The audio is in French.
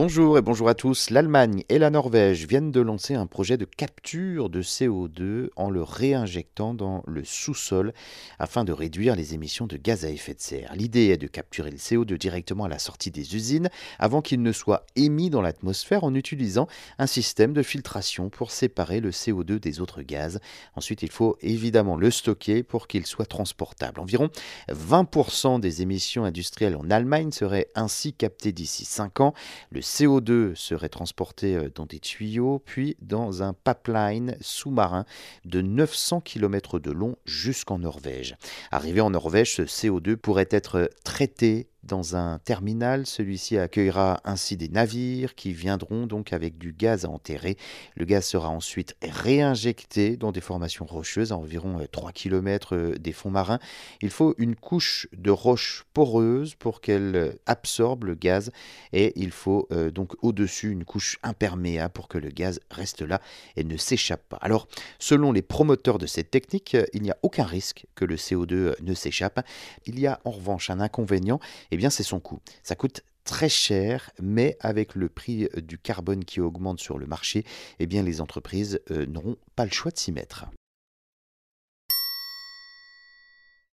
Bonjour et bonjour à tous. L'Allemagne et la Norvège viennent de lancer un projet de capture de CO2 en le réinjectant dans le sous-sol afin de réduire les émissions de gaz à effet de serre. L'idée est de capturer le CO2 directement à la sortie des usines avant qu'il ne soit émis dans l'atmosphère en utilisant un système de filtration pour séparer le CO2 des autres gaz. Ensuite, il faut évidemment le stocker pour qu'il soit transportable. Environ 20% des émissions industrielles en Allemagne seraient ainsi captées d'ici 5 ans. CO2 serait transporté euh, dans des tuyaux, puis dans un pipeline sous-marin de 900 km de long jusqu'en Norvège. Arrivé en Norvège, ce CO2 pourrait être traité dans un terminal. Celui-ci accueillera ainsi des navires qui viendront donc avec du gaz à enterrer. Le gaz sera ensuite réinjecté dans des formations rocheuses à environ 3 euh, km euh, des fonds marins. Il faut une couche de roche poreuse pour qu'elle euh, absorbe le gaz et il faut donc au-dessus une couche imperméable pour que le gaz reste là et ne s'échappe pas. Alors, selon les promoteurs de cette technique, il n'y a aucun risque que le CO2 ne s'échappe. Il y a en revanche un inconvénient eh bien c'est son coût. Ça coûte très cher, mais avec le prix du carbone qui augmente sur le marché, eh bien les entreprises euh, n'auront pas le choix de s'y mettre.